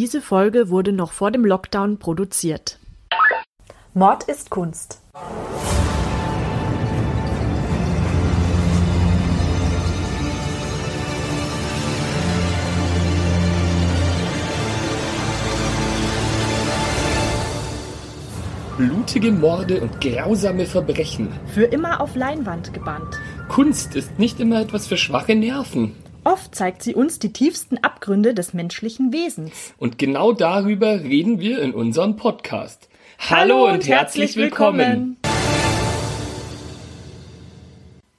Diese Folge wurde noch vor dem Lockdown produziert. Mord ist Kunst. Blutige Morde und grausame Verbrechen. Für immer auf Leinwand gebannt. Kunst ist nicht immer etwas für schwache Nerven. Oft zeigt sie uns die tiefsten Abgründe des menschlichen Wesens. Und genau darüber reden wir in unserem Podcast. Hallo, und, herzlich willkommen.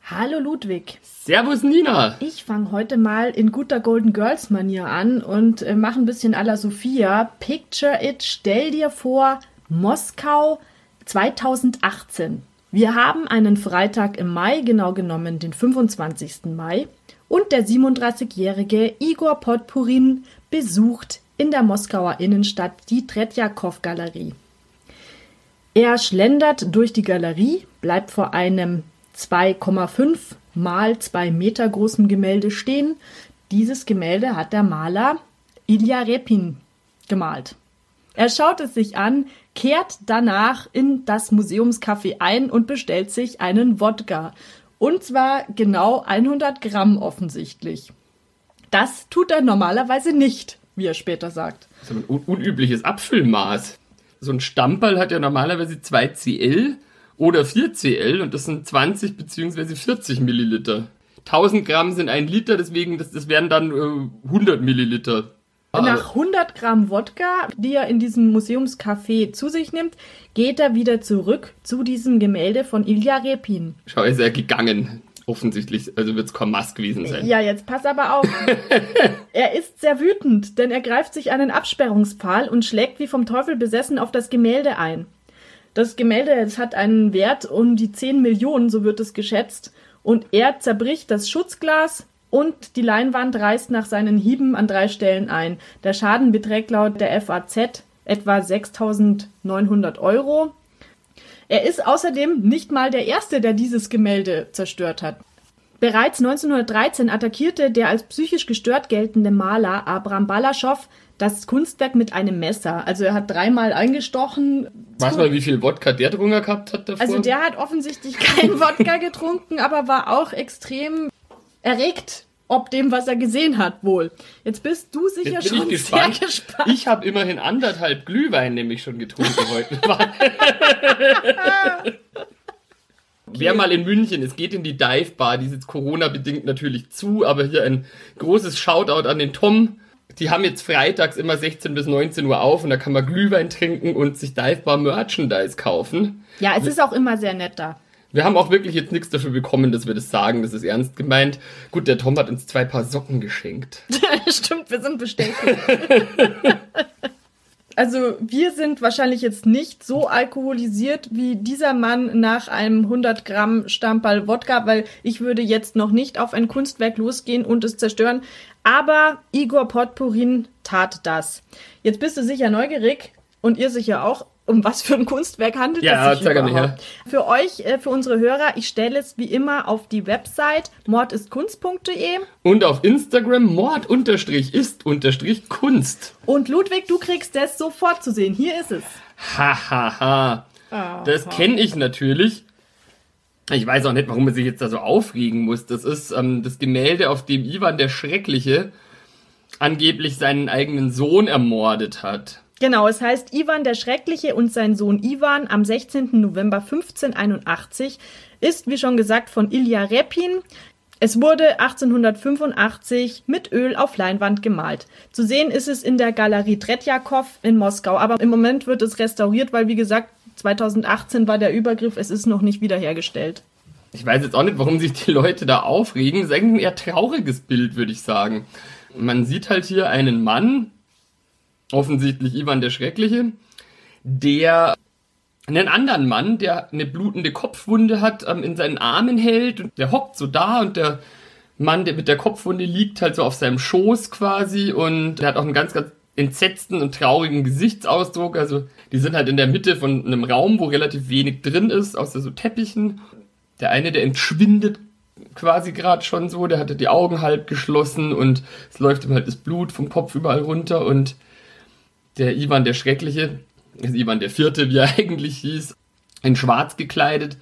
Hallo Ludwig. Servus Nina. Ich fange heute mal in guter Golden Girls Manier an und äh, mache ein bisschen à la Sophia. Picture it, stell dir vor, Moskau 2018. Wir haben einen Freitag im Mai, genau genommen den 25. Mai, und der 37-jährige Igor Podpurin besucht in der Moskauer Innenstadt die Tretjakow-Galerie. Er schlendert durch die Galerie, bleibt vor einem 2,5 mal 2 Meter großen Gemälde stehen. Dieses Gemälde hat der Maler Ilya Repin gemalt. Er schaut es sich an, kehrt danach in das Museumscafé ein und bestellt sich einen Wodka. Und zwar genau 100 Gramm offensichtlich. Das tut er normalerweise nicht, wie er später sagt. Das ist ein un unübliches Abfüllmaß. So ein Stamperl hat ja normalerweise 2 Cl oder 4 Cl und das sind 20 bzw. 40 Milliliter. 1000 Gramm sind ein Liter, deswegen das, das wären dann äh, 100 Milliliter. Nach 100 Gramm Wodka, die er in diesem Museumscafé zu sich nimmt, geht er wieder zurück zu diesem Gemälde von Ilya Repin. Schau, ist er gegangen. Offensichtlich, also wird es Kormas gewesen sein. Ja, jetzt pass aber auf. er ist sehr wütend, denn er greift sich einen Absperrungspfahl und schlägt wie vom Teufel besessen auf das Gemälde ein. Das Gemälde das hat einen Wert um die 10 Millionen, so wird es geschätzt. Und er zerbricht das Schutzglas, und die Leinwand reißt nach seinen Hieben an drei Stellen ein. Der Schaden beträgt laut der FAZ etwa 6.900 Euro. Er ist außerdem nicht mal der Erste, der dieses Gemälde zerstört hat. Bereits 1913 attackierte der als psychisch gestört geltende Maler Abram Balaschow das Kunstwerk mit einem Messer. Also er hat dreimal eingestochen. Weißt du mal, wie viel Wodka der drunter gehabt hat davor? Also der hat offensichtlich keinen Wodka getrunken, aber war auch extrem erregt ob dem, was er gesehen hat, wohl. Jetzt bist du sicher Jetzt bin schon ich gespannt. sehr gespannt. Ich habe immerhin anderthalb Glühwein nämlich schon getrunken heute. Wer mal in München, es geht in die Dive Bar, die ist jetzt Corona-bedingt natürlich zu, aber hier ein großes Shoutout an den Tom. Die haben jetzt freitags immer 16 bis 19 Uhr auf und da kann man Glühwein trinken und sich Dive Bar Merchandise kaufen. Ja, es ist auch immer sehr nett da. Wir haben auch wirklich jetzt nichts dafür bekommen, dass wir das sagen. Das ist ernst gemeint. Gut, der Tom hat uns zwei Paar Socken geschenkt. Stimmt, wir sind bestätigt. also wir sind wahrscheinlich jetzt nicht so alkoholisiert wie dieser Mann nach einem 100 Gramm Stamperl Wodka, weil ich würde jetzt noch nicht auf ein Kunstwerk losgehen und es zerstören. Aber Igor Potpurin tat das. Jetzt bist du sicher neugierig und ihr sicher auch um was für ein Kunstwerk handelt Ja, es sich überhaupt? her. Für euch, äh, für unsere Hörer, ich stelle es wie immer auf die Website mordistkunst.de. Und auf Instagram mord-ist-kunst. Und Ludwig, du kriegst das sofort zu sehen. Hier ist es. Hahaha. Ha, ha. Das kenne ich natürlich. Ich weiß auch nicht, warum man sich jetzt da so aufregen muss. Das ist ähm, das Gemälde, auf dem Ivan der Schreckliche angeblich seinen eigenen Sohn ermordet hat. Genau, es heißt Ivan der Schreckliche und sein Sohn Ivan am 16. November 1581 ist, wie schon gesagt, von Ilya Repin. Es wurde 1885 mit Öl auf Leinwand gemalt. Zu sehen ist es in der Galerie Tretjakow in Moskau, aber im Moment wird es restauriert, weil wie gesagt, 2018 war der Übergriff, es ist noch nicht wiederhergestellt. Ich weiß jetzt auch nicht, warum sich die Leute da aufregen. Das ist eigentlich ein eher trauriges Bild, würde ich sagen. Man sieht halt hier einen Mann, offensichtlich Ivan der Schreckliche, der einen anderen Mann, der eine blutende Kopfwunde hat, ähm, in seinen Armen hält und der hockt so da und der Mann, der mit der Kopfwunde liegt halt so auf seinem Schoß quasi und der hat auch einen ganz, ganz entsetzten und traurigen Gesichtsausdruck. Also die sind halt in der Mitte von einem Raum, wo relativ wenig drin ist, außer so Teppichen. Der eine, der entschwindet quasi gerade schon so, der hatte die Augen halb geschlossen und es läuft ihm halt das Blut vom Kopf überall runter und Der Ivan der Schreckliche, Ivan der Vierte, wie er eigentlich hieß, in Schwarz gekleidet,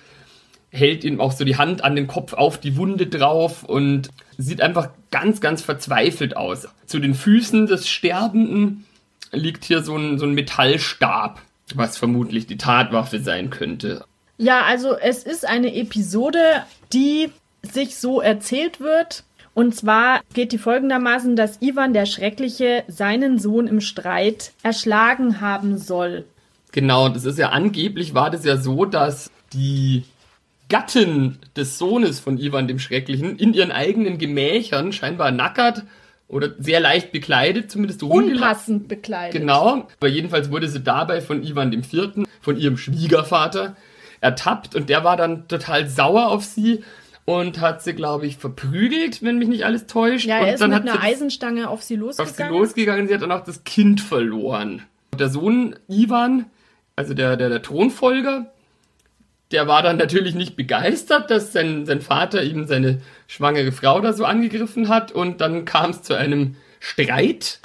hält ihm auch so die Hand an den Kopf auf die Wunde drauf und sieht einfach ganz, ganz verzweifelt aus. Zu den Füßen des Sterbenden liegt hier so ein, so ein Metallstab, was vermutlich die Tatwaffe sein könnte. Ja, also es ist eine Episode, die sich so erzählt wird. Und zwar geht die folgendermaßen, dass Ivan der Schreckliche seinen Sohn im Streit erschlagen haben soll. Genau, das ist ja angeblich war das ja so, dass die Gattin des Sohnes von Ivan dem Schrecklichen in ihren eigenen Gemächern scheinbar nackert oder sehr leicht bekleidet, zumindest unpassend bekleidet. Genau, aber jedenfalls wurde sie dabei von Ivan dem Vierten, von ihrem Schwiegervater, ertappt und der war dann total sauer auf sie und hat sie, glaube ich, verprügelt, wenn mich nicht alles täuscht. Ja, er und ist dann mit hat einer Eisenstange auf sie losgegangen. auf sie losgegangen, sie hat dann auch das Kind verloren. Der Sohn Ivan, also der, der, der Thronfolger, der war dann natürlich nicht begeistert, dass sein, sein Vater ihm seine schwangere Frau da so angegriffen hat und dann kam es zu einem Streit,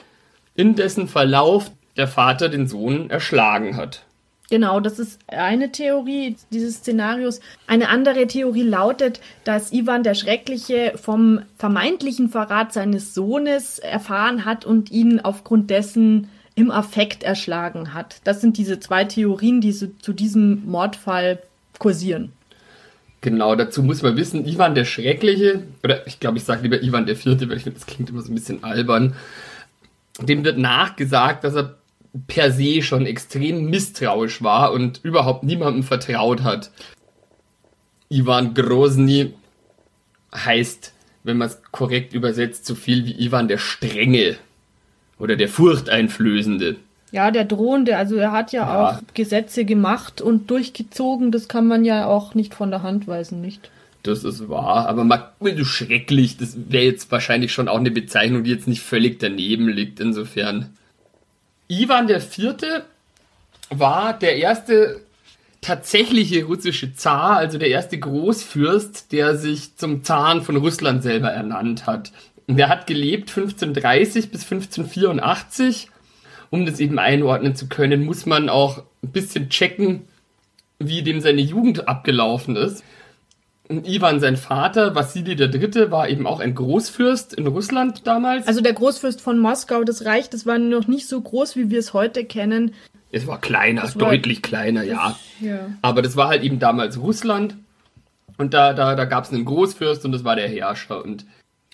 in dessen Verlauf der Vater den Sohn erschlagen hat. Genau, das ist eine Theorie dieses Szenarios. Eine andere Theorie lautet, dass Ivan der Schreckliche vom vermeintlichen Verrat seines Sohnes erfahren hat und ihn aufgrund dessen im Affekt erschlagen hat. Das sind diese zwei Theorien, die so zu diesem Mordfall kursieren. Genau, dazu muss man wissen, Ivan der Schreckliche, oder ich glaube, ich sage lieber Ivan der Vierte, weil ich finde, das klingt immer so ein bisschen albern, dem wird nachgesagt, dass er per se schon extrem misstrauisch war und überhaupt niemandem vertraut hat. Ivan Grozny heißt, wenn man es korrekt übersetzt, so viel wie Ivan der Strenge oder der Furchteinflößende. Ja, der Drohende, also er hat ja, Ja. auch Gesetze gemacht und durchgezogen, das kann man ja auch nicht von der Hand weisen, nicht? Das ist wahr, aber mal du schrecklich, das wäre jetzt wahrscheinlich schon auch eine Bezeichnung, die jetzt nicht völlig daneben liegt, insofern. Ivan Vierte war der erste tatsächliche russische Zar, also der erste Großfürst, der sich zum Zaren von Russland selber ernannt hat. Und Der hat gelebt 1530 bis 1584. Um das eben einordnen zu können, muss man auch ein bisschen checken, wie dem seine Jugend abgelaufen ist. Und Ivan, sein Vater, Wassili III., war eben auch ein Großfürst in Russland damals. Also der Großfürst von Moskau, das Reich, das war noch nicht so groß, wie wir es heute kennen. es war kleiner, war- deutlich kleiner, ja. Ja. Aber das war halt eben damals Russland. Und da, da, da gab es einen Großfürst und das war der Herrscher. Und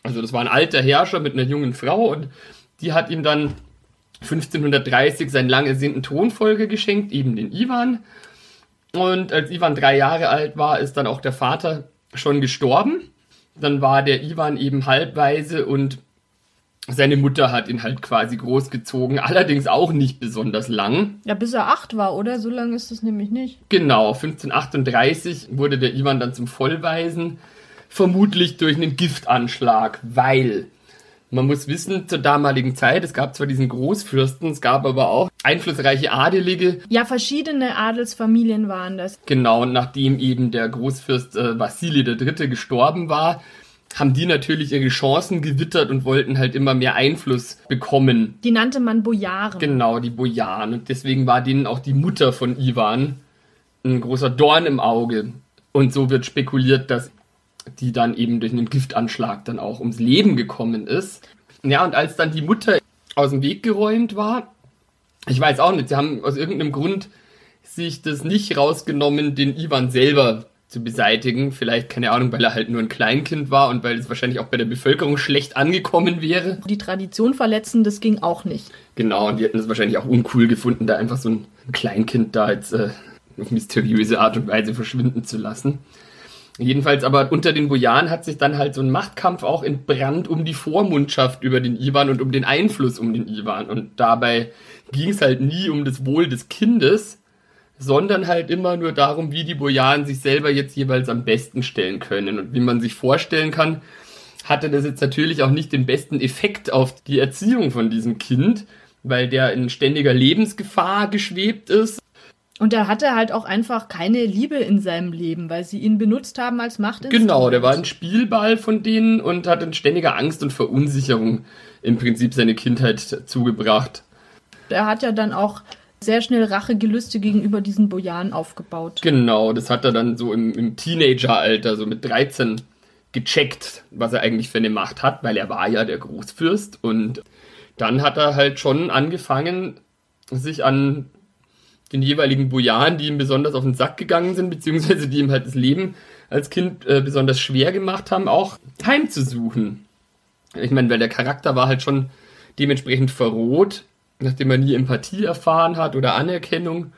also das war ein alter Herrscher mit einer jungen Frau und die hat ihm dann 1530 seinen lang ersehnten Thronfolger geschenkt, eben den Ivan. Und als Ivan drei Jahre alt war, ist dann auch der Vater schon gestorben. Dann war der Ivan eben halbweise und seine Mutter hat ihn halt quasi großgezogen, allerdings auch nicht besonders lang. Ja, bis er acht war, oder? So lange ist es nämlich nicht. Genau, 1538 wurde der Ivan dann zum Vollweisen, vermutlich durch einen Giftanschlag, weil man muss wissen, zur damaligen Zeit, es gab zwar diesen Großfürsten, es gab aber auch einflussreiche Adelige, Ja, verschiedene Adelsfamilien waren das. genau, und nachdem eben der Großfürst äh, Wassili III. gestorben war, haben die natürlich ihre Chancen gewittert und wollten halt immer mehr Einfluss bekommen. Die nannte man Bojaren. Genau, die Bojaren. Und deswegen war denen auch die Mutter von Ivan ein großer Dorn im Auge. Und so wird spekuliert, dass die dann eben durch einen Giftanschlag dann auch ums Leben gekommen ist. Ja, und als dann die Mutter aus dem Weg geräumt war, ich weiß auch nicht, sie haben aus irgendeinem Grund sich das nicht rausgenommen, den Ivan selber zu beseitigen. Vielleicht, keine Ahnung, weil er halt nur ein Kleinkind war und weil es wahrscheinlich auch bei der Bevölkerung schlecht angekommen wäre. Die Tradition verletzen, das ging auch nicht. Genau, und die hätten es wahrscheinlich auch uncool gefunden, da einfach so ein Kleinkind da jetzt äh, auf mysteriöse Art und Weise verschwinden zu lassen. Jedenfalls aber unter den Bojaren hat sich dann halt so ein Machtkampf auch entbrannt um die Vormundschaft über den Ivan und um den Einfluss um den Ivan. Und dabei ging es halt nie um das Wohl des Kindes, sondern halt immer nur darum, wie die Bojaren sich selber jetzt jeweils am besten stellen können. Und wie man sich vorstellen kann, hatte das jetzt natürlich auch nicht den besten Effekt auf die Erziehung von diesem Kind, weil der in ständiger Lebensgefahr geschwebt ist. Und er hatte halt auch einfach keine Liebe in seinem Leben, weil sie ihn benutzt haben als Machtinstrument. Genau, der war ein Spielball von denen und hat in ständiger Angst und Verunsicherung im Prinzip seine Kindheit zugebracht. Er hat ja dann auch sehr schnell Rachegelüste gegenüber diesen Bojaren aufgebaut. Genau, das hat er dann so im, im Teenageralter, so mit 13, gecheckt, was er eigentlich für eine Macht hat, weil er war ja der Großfürst und dann hat er halt schon angefangen, sich an den jeweiligen Bojaren, die ihm besonders auf den Sack gegangen sind, beziehungsweise die ihm halt das Leben als Kind äh, besonders schwer gemacht haben, auch heimzusuchen. Ich meine, weil der Charakter war halt schon dementsprechend verroht, nachdem er nie Empathie erfahren hat oder Anerkennung.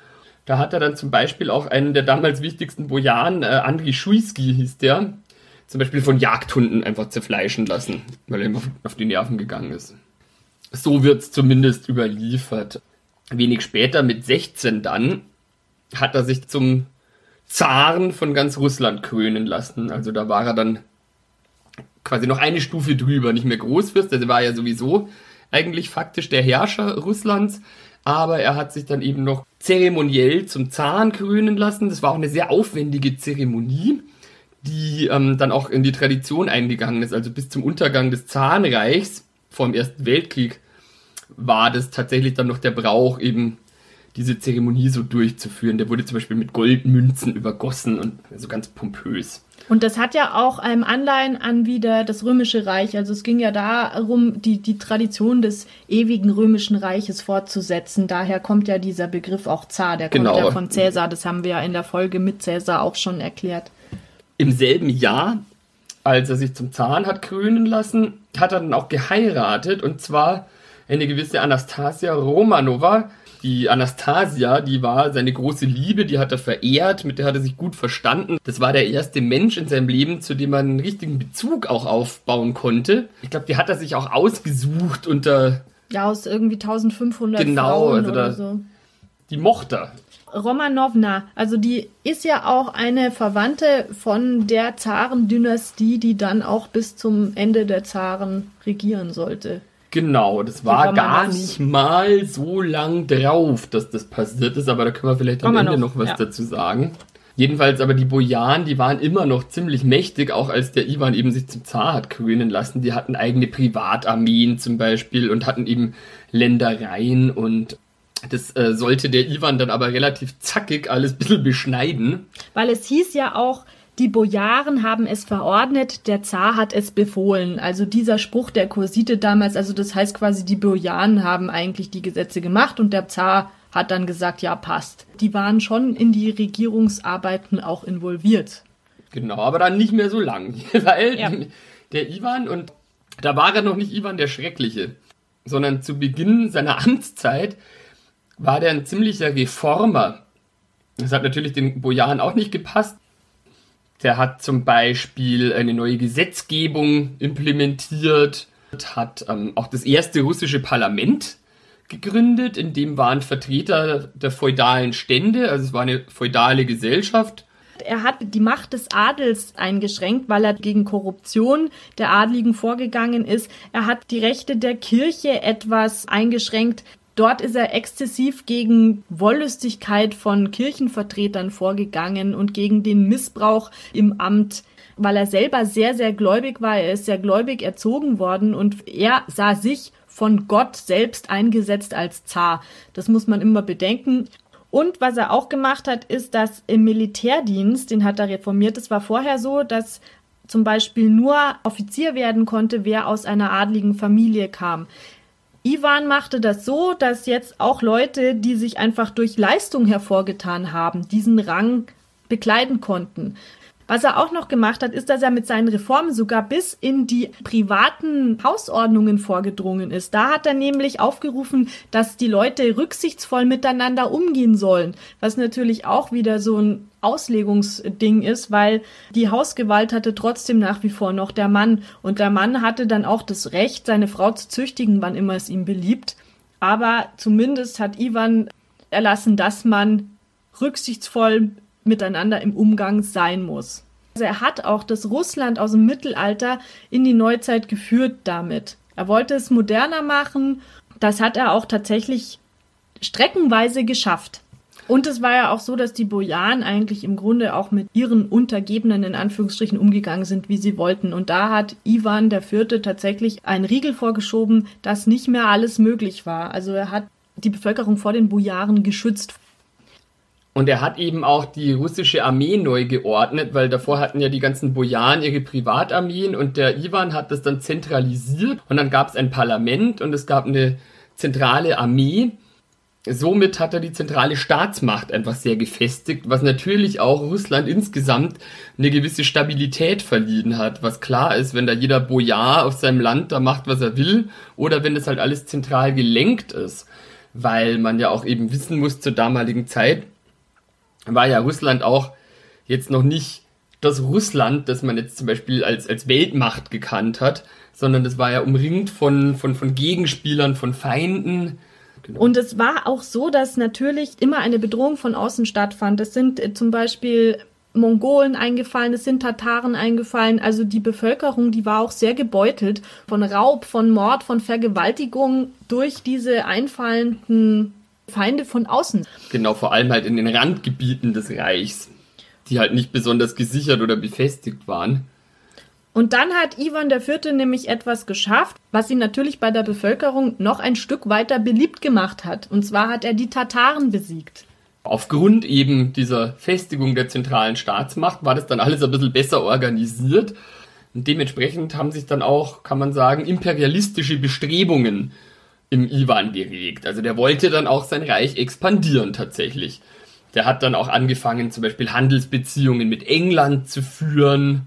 Da hat er dann zum Beispiel auch einen der damals wichtigsten Bojaren, äh, Andri Schuiski hieß der, zum Beispiel von Jagdhunden einfach zerfleischen lassen, weil er ihm auf die Nerven gegangen ist. So wird's zumindest überliefert. Wenig später, mit 16 dann, hat er sich zum Zaren von ganz Russland krönen lassen. Also da war er dann quasi noch eine Stufe drüber, nicht mehr Großfürst, also war ja sowieso eigentlich faktisch der Herrscher Russlands, aber er hat sich dann eben noch zeremoniell zum Zaren krönen lassen. Das war auch eine sehr aufwendige Zeremonie, die ähm, dann auch in die Tradition eingegangen ist. Also bis zum Untergang des Zarenreichs vor dem Ersten Weltkrieg war das tatsächlich dann noch der Brauch, eben diese Zeremonie so durchzuführen. Der wurde zum Beispiel mit Goldmünzen übergossen und so ganz pompös. Und das hat ja auch einem Anleihen an wieder das Römische Reich. Also es ging ja darum, die, die Tradition des ewigen Römischen Reiches fortzusetzen. Daher kommt ja dieser Begriff auch Zar, der kommt genau. ja von Cäsar. Das haben wir ja in der Folge mit Cäsar auch schon erklärt. Im selben Jahr, als er sich zum Zahn hat krönen lassen, hat er dann auch geheiratet und zwar eine gewisse Anastasia Romanova, die Anastasia, die war seine große Liebe, die hat er verehrt, mit der hat er sich gut verstanden. Das war der erste Mensch in seinem Leben, zu dem man einen richtigen Bezug auch aufbauen konnte. Ich glaube, die hat er sich auch ausgesucht unter. Ja, aus irgendwie 1500 genau, Frauen also da, oder so. Die mochte er. Romanovna, also die ist ja auch eine Verwandte von der Zarendynastie, die dann auch bis zum Ende der Zaren regieren sollte. Genau, das war gar nicht mal so lang drauf, dass das passiert ist, aber da können wir vielleicht am Ende noch, noch was ja. dazu sagen. Jedenfalls aber die Bojaren, die waren immer noch ziemlich mächtig, auch als der Ivan eben sich zum Zar hat krönen lassen. Die hatten eigene Privatarmeen zum Beispiel und hatten eben Ländereien und das äh, sollte der Ivan dann aber relativ zackig alles ein bisschen beschneiden. Weil es hieß ja auch, die Bojaren haben es verordnet, der Zar hat es befohlen. Also dieser Spruch der Kursite damals, also das heißt quasi, die Bojaren haben eigentlich die Gesetze gemacht und der Zar hat dann gesagt, ja, passt. Die waren schon in die Regierungsarbeiten auch involviert. Genau, aber dann nicht mehr so lang, weil ja. der Ivan und da war er noch nicht Ivan der Schreckliche, sondern zu Beginn seiner Amtszeit war der ein ziemlicher Reformer. Das hat natürlich den Bojaren auch nicht gepasst. Der hat zum Beispiel eine neue Gesetzgebung implementiert, hat ähm, auch das erste russische Parlament gegründet, in dem waren Vertreter der feudalen Stände, also es war eine feudale Gesellschaft. Er hat die Macht des Adels eingeschränkt, weil er gegen Korruption der Adligen vorgegangen ist. Er hat die Rechte der Kirche etwas eingeschränkt. Dort ist er exzessiv gegen Wollüstigkeit von Kirchenvertretern vorgegangen und gegen den Missbrauch im Amt weil er selber sehr, sehr gläubig war. Er ist sehr gläubig erzogen worden und er sah sich von Gott selbst eingesetzt als Zar. Das muss man immer bedenken. Und was er auch gemacht hat, ist, dass im Militärdienst, den hat er reformiert, es war vorher so, dass zum Beispiel nur Offizier werden konnte, wer aus einer adligen Familie kam. Ivan machte das so, dass jetzt auch Leute, die sich einfach durch Leistung hervorgetan haben, diesen Rang bekleiden konnten. Was er auch noch gemacht hat, ist, dass er mit seinen Reformen sogar bis in die privaten Hausordnungen vorgedrungen ist. Da hat er nämlich aufgerufen, dass die Leute rücksichtsvoll miteinander umgehen sollen, was natürlich auch wieder so ein Auslegungsding ist, weil die Hausgewalt hatte trotzdem nach wie vor noch der Mann und der Mann hatte dann auch das Recht, seine Frau zu züchtigen, wann immer es ihm beliebt. Aber zumindest hat Ivan erlassen, dass man rücksichtsvoll miteinander im Umgang sein muss. Also er hat auch das Russland aus dem Mittelalter in die Neuzeit geführt damit. Er wollte es moderner machen. Das hat er auch tatsächlich streckenweise geschafft. Und es war ja auch so, dass die Bojaren eigentlich im Grunde auch mit ihren Untergebenen in Anführungsstrichen umgegangen sind, wie sie wollten. Und da hat Ivan der Vierte tatsächlich einen Riegel vorgeschoben, dass nicht mehr alles möglich war. Also er hat die Bevölkerung vor den Bojaren geschützt. Und er hat eben auch die russische Armee neu geordnet, weil davor hatten ja die ganzen Bojaren ihre Privatarmeen und der Ivan hat das dann zentralisiert und dann gab es ein Parlament und es gab eine zentrale Armee. Somit hat er die zentrale Staatsmacht einfach sehr gefestigt, was natürlich auch Russland insgesamt eine gewisse Stabilität verliehen hat, was klar ist, wenn da jeder Bojar auf seinem Land da macht, was er will, oder wenn das halt alles zentral gelenkt ist, weil man ja auch eben wissen muss zur damaligen Zeit, war ja Russland auch jetzt noch nicht das Russland, das man jetzt zum Beispiel als, als Weltmacht gekannt hat, sondern das war ja umringt von, von, von Gegenspielern, von Feinden. Genau. Und es war auch so, dass natürlich immer eine Bedrohung von außen stattfand. Es sind äh, zum Beispiel Mongolen eingefallen, es sind Tataren eingefallen. Also die Bevölkerung, die war auch sehr gebeutelt von Raub, von Mord, von Vergewaltigung durch diese einfallenden Feinde von außen. Genau, vor allem halt in den Randgebieten des Reichs, die halt nicht besonders gesichert oder befestigt waren. Und dann hat Ivan IV. nämlich etwas geschafft, was ihn natürlich bei der Bevölkerung noch ein Stück weiter beliebt gemacht hat. Und zwar hat er die Tataren besiegt. Aufgrund eben dieser Festigung der zentralen Staatsmacht war das dann alles ein bisschen besser organisiert. Und dementsprechend haben sich dann auch, kann man sagen, imperialistische Bestrebungen im Iwan geregt. Also der wollte dann auch sein Reich expandieren tatsächlich. Der hat dann auch angefangen, zum Beispiel Handelsbeziehungen mit England zu führen.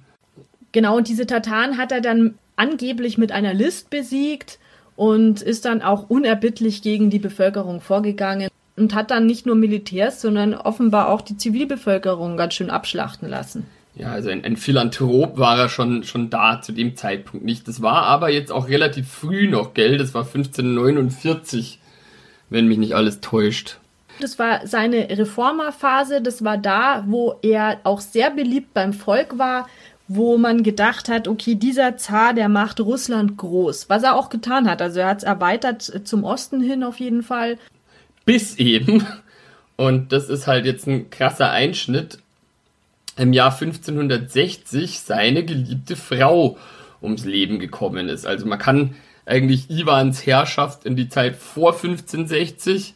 Genau, und diese Tataren hat er dann angeblich mit einer List besiegt und ist dann auch unerbittlich gegen die Bevölkerung vorgegangen und hat dann nicht nur Militärs, sondern offenbar auch die Zivilbevölkerung ganz schön abschlachten lassen. Ja, also ein, ein Philanthrop war er schon, schon da zu dem Zeitpunkt nicht. Das war aber jetzt auch relativ früh noch, gell? Das war 1549, wenn mich nicht alles täuscht. Das war seine Reformerphase. Das war da, wo er auch sehr beliebt beim Volk war, wo man gedacht hat, okay, dieser Zar, der macht Russland groß. Was er auch getan hat. Also er hat es erweitert zum Osten hin auf jeden Fall. Bis eben. Und das ist halt jetzt ein krasser Einschnitt im Jahr 1560 seine geliebte Frau ums Leben gekommen ist. Also man kann eigentlich Iwans Herrschaft in die Zeit vor 1560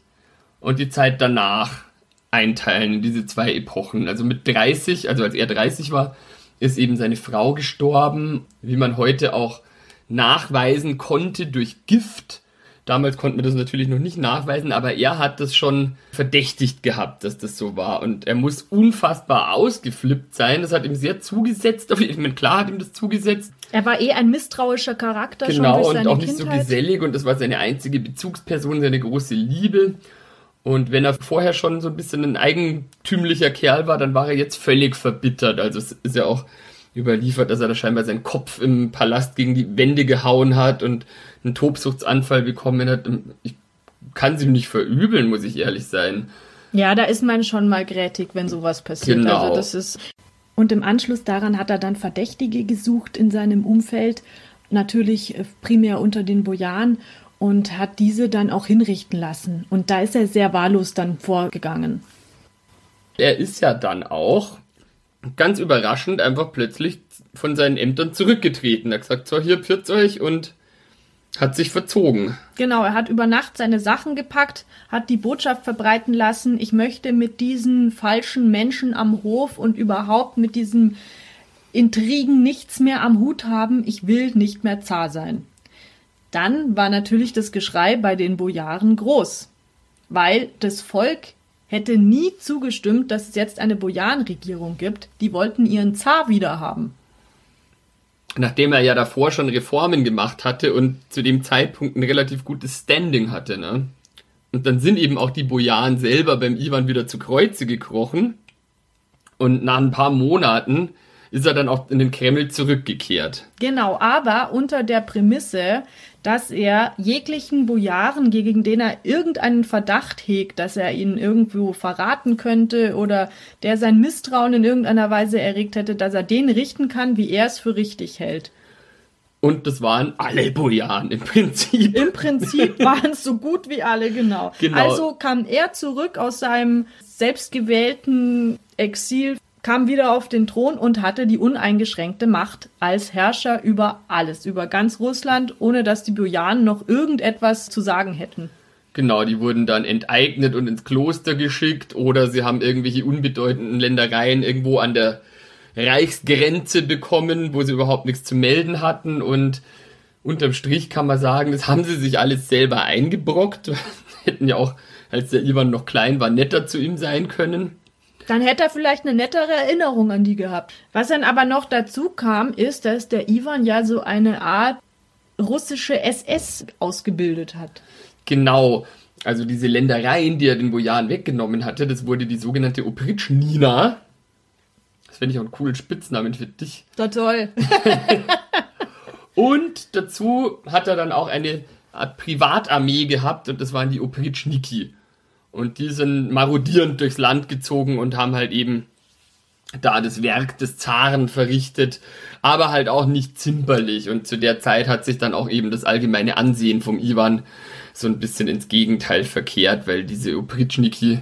und die Zeit danach einteilen in diese zwei Epochen. Also mit 30, also als er 30 war, ist eben seine Frau gestorben, wie man heute auch nachweisen konnte durch Gift. Damals konnten wir das natürlich noch nicht nachweisen, aber er hat das schon verdächtigt gehabt, dass das so war. Und er muss unfassbar ausgeflippt sein. Das hat ihm sehr zugesetzt. Ich meine, klar hat ihm das zugesetzt. Er war eh ein misstrauischer Charakter genau, schon durch seine und auch nicht Kindheit. so gesellig. Und das war seine einzige Bezugsperson, seine große Liebe. Und wenn er vorher schon so ein bisschen ein eigentümlicher Kerl war, dann war er jetzt völlig verbittert. Also es ist ja auch überliefert, dass er da scheinbar seinen Kopf im Palast gegen die Wände gehauen hat und einen Tobsuchtsanfall bekommen hat. Ich kann sie nicht verübeln, muss ich ehrlich sein. Ja, da ist man schon mal grätig, wenn sowas passiert. Genau. Also das ist und im Anschluss daran hat er dann Verdächtige gesucht in seinem Umfeld, natürlich äh, primär unter den Bojaren und hat diese dann auch hinrichten lassen. Und da ist er sehr wahllos dann vorgegangen. Er ist ja dann auch ganz überraschend einfach plötzlich von seinen Ämtern zurückgetreten. Er hat gesagt, so hier, pfirt euch und hat sich verzogen. Genau, er hat über Nacht seine Sachen gepackt, hat die Botschaft verbreiten lassen, ich möchte mit diesen falschen Menschen am Hof und überhaupt mit diesen Intrigen nichts mehr am Hut haben, ich will nicht mehr Zar sein. Dann war natürlich das Geschrei bei den Bojaren groß, weil das Volk hätte nie zugestimmt, dass es jetzt eine Bojarenregierung gibt. Die wollten ihren Zar wiederhaben. Nachdem er ja davor schon Reformen gemacht hatte und zu dem Zeitpunkt ein relativ gutes Standing hatte, ne? Und dann sind eben auch die Bojaren selber beim Ivan wieder zu Kreuze gekrochen. Und nach ein paar Monaten ist er dann auch in den Kreml zurückgekehrt. Genau, aber unter der Prämisse, dass er jeglichen Bojaren, gegen den er irgendeinen Verdacht hegt, dass er ihn irgendwo verraten könnte oder der sein Misstrauen in irgendeiner Weise erregt hätte, dass er den richten kann, wie er es für richtig hält. Und das waren alle Bojaren im Prinzip. Im Prinzip waren es so gut wie alle, genau. genau. Also kam er zurück aus seinem selbstgewählten Exil kam wieder auf den Thron und hatte die uneingeschränkte Macht als Herrscher über alles, über ganz Russland, ohne dass die Bojaren noch irgendetwas zu sagen hätten. Genau, die wurden dann enteignet und ins Kloster geschickt oder sie haben irgendwelche unbedeutenden Ländereien irgendwo an der Reichsgrenze bekommen, wo sie überhaupt nichts zu melden hatten und unterm Strich kann man sagen, das haben sie sich alles selber eingebrockt. Hätten ja auch, als der Ivan noch klein war, netter zu ihm sein können. Dann hätte er vielleicht eine nettere Erinnerung an die gehabt. Was dann aber noch dazu kam, ist, dass der Ivan ja so eine Art russische SS ausgebildet hat. Genau. Also diese Ländereien, die er den Bojan weggenommen hatte, das wurde die sogenannte Opritschnina. Das fände ich auch einen coolen Spitznamen für dich. Da toll. und dazu hat er dann auch eine Art Privatarmee gehabt und das waren die Opritschniki. Und die sind marodierend durchs Land gezogen und haben halt eben da das Werk des Zaren verrichtet, aber halt auch nicht zimperlich. Und zu der Zeit hat sich dann auch eben das allgemeine Ansehen vom Ivan so ein bisschen ins Gegenteil verkehrt, weil diese Opritschniki,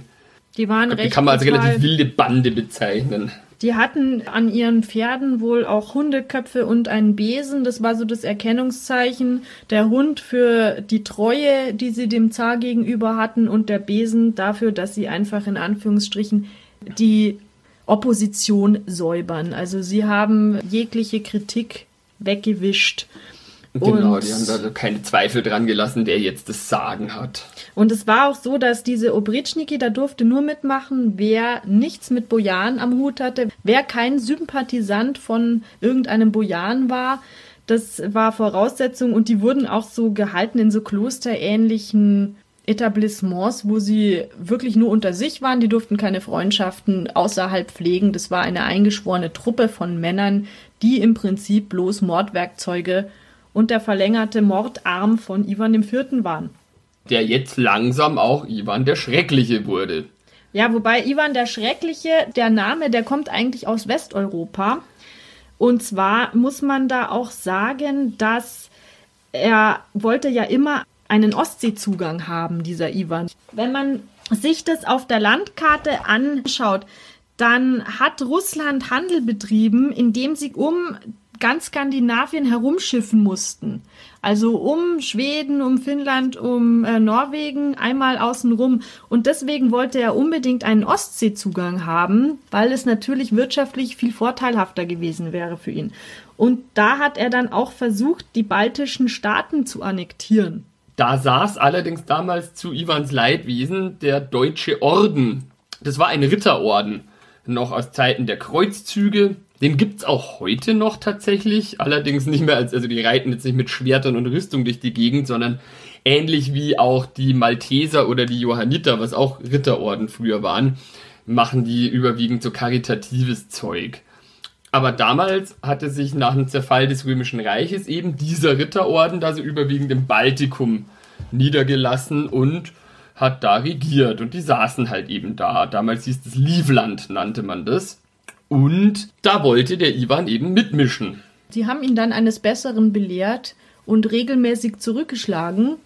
die waren die kann man als relativ wilde Bande bezeichnen. Die hatten an ihren Pferden wohl auch Hundeköpfe und einen Besen. Das war so das Erkennungszeichen. Der Hund für die Treue, die sie dem Zar gegenüber hatten und der Besen dafür, dass sie einfach in Anführungsstrichen die Opposition säubern. Also sie haben jegliche Kritik weggewischt. Genau, und die haben da keine Zweifel dran gelassen, wer jetzt das Sagen hat. Und es war auch so, dass diese Obritschniki, da durfte nur mitmachen, wer nichts mit Bojan am Hut hatte, wer kein Sympathisant von irgendeinem Bojan war. Das war Voraussetzung und die wurden auch so gehalten in so klosterähnlichen Etablissements, wo sie wirklich nur unter sich waren. Die durften keine Freundschaften außerhalb pflegen. Das war eine eingeschworene Truppe von Männern, die im Prinzip bloß Mordwerkzeuge und der verlängerte Mordarm von Ivan IV. waren. Der jetzt langsam auch Ivan der Schreckliche wurde. Ja, wobei Ivan der Schreckliche, der Name, der kommt eigentlich aus Westeuropa. Und zwar muss man da auch sagen, dass er wollte ja immer einen Ostseezugang haben, dieser Ivan. Wenn man sich das auf der Landkarte anschaut, dann hat Russland Handel betrieben, indem sie um ganz Skandinavien herumschiffen mussten. Also um Schweden, um Finnland, um äh, Norwegen, einmal außenrum. Und deswegen wollte er unbedingt einen Ostseezugang haben, weil es natürlich wirtschaftlich viel vorteilhafter gewesen wäre für ihn. Und da hat er dann auch versucht, die baltischen Staaten zu annektieren. Da saß allerdings damals zu Iwans Leidwesen der Deutsche Orden. Das war ein Ritterorden, noch aus Zeiten der Kreuzzüge, den gibt's auch heute noch tatsächlich, allerdings nicht mehr als, also die reiten jetzt nicht mit Schwertern und Rüstung durch die Gegend, sondern ähnlich wie auch die Malteser oder die Johanniter, was auch Ritterorden früher waren, machen die überwiegend so karitatives Zeug. Aber damals hatte sich nach dem Zerfall des Römischen Reiches eben dieser Ritterorden da so überwiegend im Baltikum niedergelassen und hat da regiert. Und die saßen halt eben da. Damals hieß es Livland, nannte man das. Und da wollte der Ivan eben mitmischen. Sie haben ihn dann eines Besseren belehrt und regelmäßig zurückgeschlagen,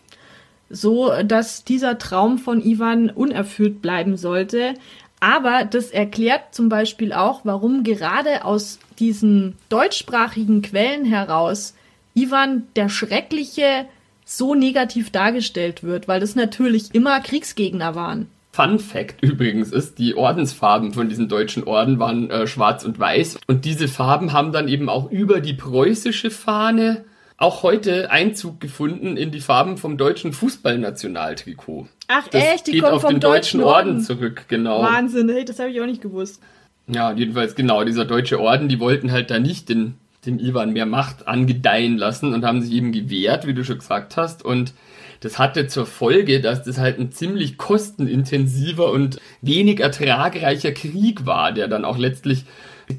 so dass dieser Traum von Ivan unerfüllt bleiben sollte. Aber das erklärt zum Beispiel auch, warum gerade aus diesen deutschsprachigen Quellen heraus Ivan der Schreckliche so negativ dargestellt wird, weil das natürlich immer Kriegsgegner waren. Fun Fact übrigens ist, die Ordensfarben von diesen deutschen Orden waren äh, schwarz und weiß. Und diese Farben haben dann eben auch über die preußische Fahne auch heute Einzug gefunden in die Farben vom deutschen Fußballnationaltrikot. Ach das echt, die geht kommen auf vom den deutschen Orden. Orden zurück, genau. Wahnsinn, hey, das habe ich auch nicht gewusst. Ja, jedenfalls genau, dieser deutsche Orden, die wollten halt da nicht den, dem Ivan mehr Macht angedeihen lassen und haben sich eben gewehrt, wie du schon gesagt hast. Und das hatte zur Folge, dass das halt ein ziemlich kostenintensiver und wenig ertragreicher Krieg war, der dann auch letztlich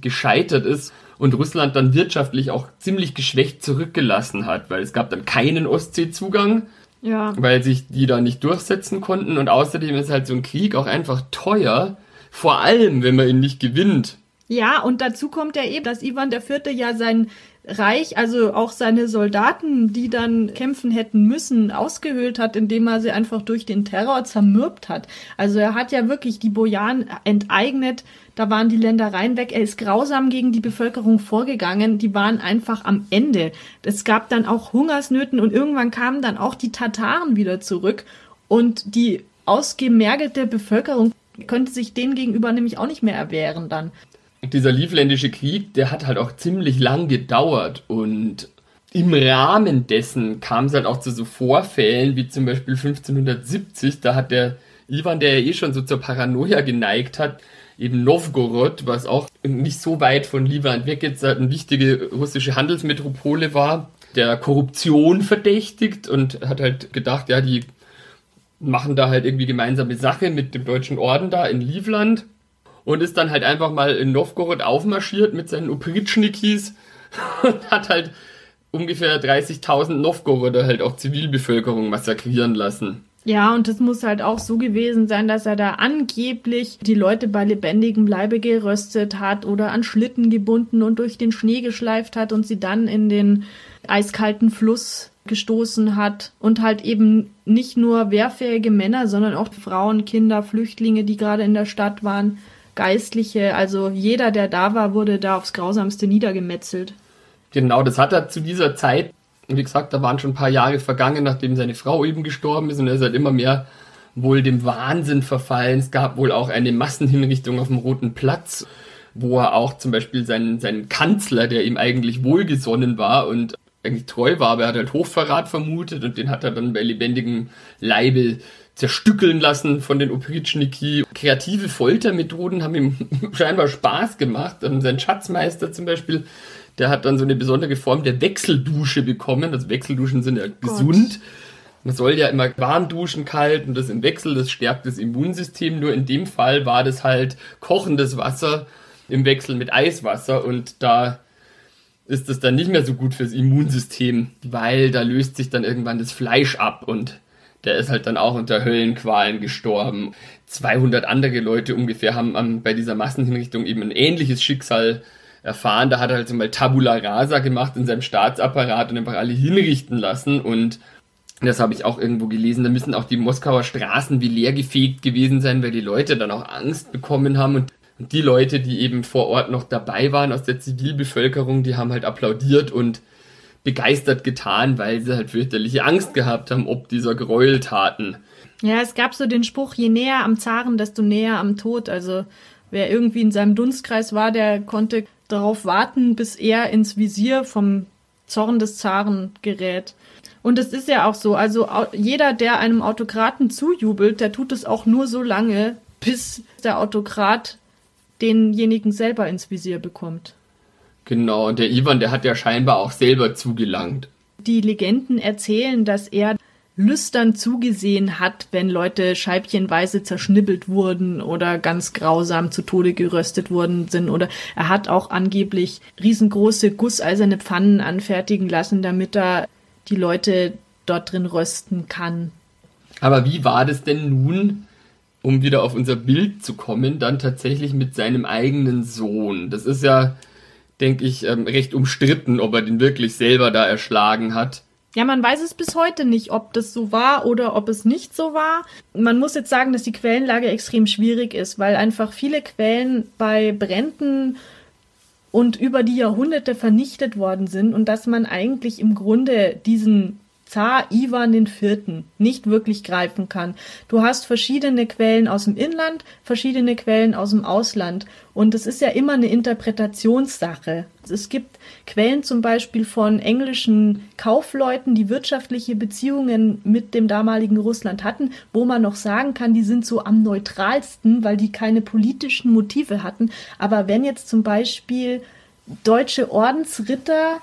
gescheitert ist und Russland dann wirtschaftlich auch ziemlich geschwächt zurückgelassen hat, weil es gab dann keinen Ostseezugang, ja. weil sich die da nicht durchsetzen konnten und außerdem ist halt so ein Krieg auch einfach teuer, vor allem wenn man ihn nicht gewinnt. Ja, und dazu kommt ja eben, dass Ivan IV. ja sein Reich, also auch seine Soldaten, die dann kämpfen hätten müssen, ausgehöhlt hat, indem er sie einfach durch den Terror zermürbt hat. Also er hat ja wirklich die Bojan enteignet, da waren die Ländereien weg, er ist grausam gegen die Bevölkerung vorgegangen, die waren einfach am Ende. Es gab dann auch Hungersnöten und irgendwann kamen dann auch die Tataren wieder zurück Und die ausgemergelte Bevölkerung könnte sich denen gegenüber nämlich auch nicht mehr erwehren dann. Dieser Livländische Krieg, der hat halt auch ziemlich lang gedauert. Und im Rahmen dessen kam es halt auch zu so Vorfällen wie zum Beispiel 1570, da hat der Ivan, der ja eh schon so zur Paranoia geneigt hat, eben Novgorod, was auch nicht so weit von Livland weg jetzt eine wichtige russische Handelsmetropole war, der Korruption verdächtigt und hat halt gedacht, ja, die machen da halt irgendwie gemeinsame Sache mit dem deutschen Orden da in Livland und ist dann halt einfach mal in Novgorod aufmarschiert mit seinen Opritschnikis und hat halt ungefähr 30.000 Novgoroder halt auch Zivilbevölkerung massakrieren lassen. Ja, und es muss halt auch so gewesen sein, dass er da angeblich die Leute bei lebendigem Leibe geröstet hat oder an Schlitten gebunden und durch den Schnee geschleift hat und sie dann in den eiskalten Fluss gestoßen hat und halt eben nicht nur wehrfähige Männer, sondern auch Frauen, Kinder, Flüchtlinge, die gerade in der Stadt waren, Geistliche, also jeder, der da war, wurde da aufs grausamste niedergemetzelt. Genau, das hat er zu dieser Zeit wie gesagt, da waren schon ein paar Jahre vergangen, nachdem seine Frau eben gestorben ist und er ist halt immer mehr wohl dem Wahnsinn verfallen. Es gab wohl auch eine Massenhinrichtung auf dem Roten Platz, wo er auch zum Beispiel seinen, seinen Kanzler, der ihm eigentlich wohlgesonnen war und eigentlich treu war, aber er hat halt Hochverrat vermutet und den hat er dann bei lebendigem Leibe zerstückeln lassen von den Opritschniki. Kreative Foltermethoden haben ihm scheinbar Spaß gemacht. Sein Schatzmeister zum Beispiel der hat dann so eine besondere Form der Wechseldusche bekommen. Also Wechselduschen sind ja Gott. gesund. Man soll ja immer warm duschen, kalt und das im Wechsel, das stärkt das Immunsystem. Nur in dem Fall war das halt kochendes Wasser im Wechsel mit Eiswasser und da ist das dann nicht mehr so gut fürs Immunsystem, weil da löst sich dann irgendwann das Fleisch ab und der ist halt dann auch unter Höllenqualen gestorben. 200 andere Leute ungefähr haben bei dieser Massenhinrichtung eben ein ähnliches Schicksal erfahren. Da hat er halt so mal Tabula Rasa gemacht in seinem Staatsapparat und einfach alle hinrichten lassen und das habe ich auch irgendwo gelesen. Da müssen auch die Moskauer Straßen wie leergefegt gewesen sein, weil die Leute dann auch Angst bekommen haben und die Leute, die eben vor Ort noch dabei waren aus der Zivilbevölkerung, die haben halt applaudiert und begeistert getan, weil sie halt fürchterliche Angst gehabt haben, ob dieser Gräueltaten. Ja, es gab so den Spruch, je näher am Zaren, desto näher am Tod. Also wer irgendwie in seinem Dunstkreis war, der konnte darauf warten, bis er ins Visier vom Zorn des Zaren gerät. Und es ist ja auch so, also jeder, der einem Autokraten zujubelt, der tut es auch nur so lange, bis der Autokrat denjenigen selber ins Visier bekommt. Genau, und der Ivan, der hat ja scheinbar auch selber zugelangt. Die Legenden erzählen, dass er lüstern zugesehen hat, wenn Leute scheibchenweise zerschnibbelt wurden oder ganz grausam zu Tode geröstet worden sind. Oder er hat auch angeblich riesengroße gusseiserne Pfannen anfertigen lassen, damit er die Leute dort drin rösten kann. Aber wie war das denn nun, um wieder auf unser Bild zu kommen, dann tatsächlich mit seinem eigenen Sohn? Das ist ja, denke ich, ähm, recht umstritten, ob er den wirklich selber da erschlagen hat. Ja, man weiß es bis heute nicht, ob das so war oder ob es nicht so war. Man muss jetzt sagen, dass die Quellenlage extrem schwierig ist, weil einfach viele Quellen bei Bränden und über die Jahrhunderte vernichtet worden sind und dass man eigentlich im Grunde diesen Zar Ivan IV. nicht wirklich greifen kann. Du hast verschiedene Quellen aus dem Inland, verschiedene Quellen aus dem Ausland. Und es ist ja immer eine Interpretationssache. Es gibt Quellen zum Beispiel von englischen Kaufleuten, die wirtschaftliche Beziehungen mit dem damaligen Russland hatten, wo man noch sagen kann, die sind so am neutralsten, weil die keine politischen Motive hatten. Aber wenn jetzt zum Beispiel deutsche Ordensritter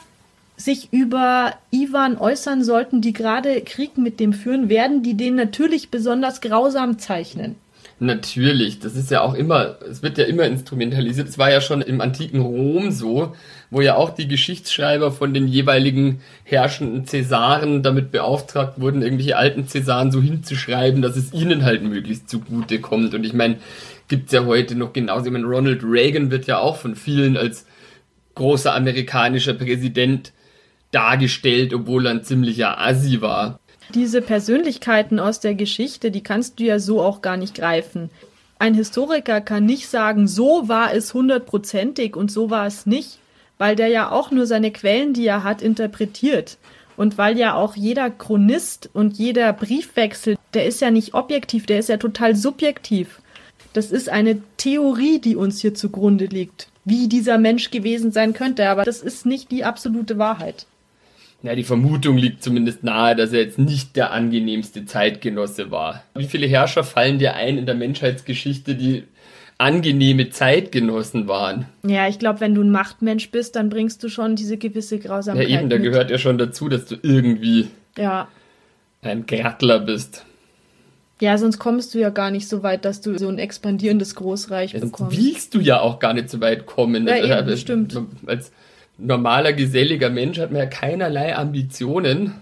sich über Ivan äußern sollten, die gerade Krieg mit dem führen, werden die den natürlich besonders grausam zeichnen. Natürlich, das ist ja auch immer, es wird ja immer instrumentalisiert. Es war ja schon im antiken Rom so, wo ja auch die Geschichtsschreiber von den jeweiligen herrschenden Cäsaren damit beauftragt wurden, irgendwelche alten Cäsaren so hinzuschreiben, dass es ihnen halt möglichst zugute kommt. Und ich meine, gibt's ja heute noch genauso. Ich meine, Ronald Reagan wird ja auch von vielen als großer amerikanischer Präsident dargestellt, obwohl er ein ziemlicher Assi war. Diese Persönlichkeiten aus der Geschichte, die kannst du ja so auch gar nicht greifen. Ein Historiker kann nicht sagen, so war es hundertprozentig und so war es nicht, weil der ja auch nur seine Quellen, die er hat, interpretiert. Und weil ja auch jeder Chronist und jeder Briefwechsel, der ist ja nicht objektiv, der ist ja total subjektiv. Das ist eine Theorie, die uns hier zugrunde liegt, wie dieser Mensch gewesen sein könnte, aber das ist nicht die absolute Wahrheit. Ja, die Vermutung liegt zumindest nahe, dass er jetzt nicht der angenehmste Zeitgenosse war. Wie viele Herrscher fallen dir ein in der Menschheitsgeschichte, die angenehme Zeitgenossen waren? Ja, ich glaube, wenn du ein Machtmensch bist, dann bringst du schon diese gewisse Grausamkeit. Ja, eben, da mit. gehört ja schon dazu, dass du irgendwie Ja. ein Grattler bist. Ja, sonst kommst du ja gar nicht so weit, dass du so ein expandierendes Großreich Jetzt bekommst. willst du ja auch gar nicht so weit kommen. Ja, Also, eben, äh, stimmt. Als normaler, geselliger Mensch hat man ja keinerlei Ambitionen,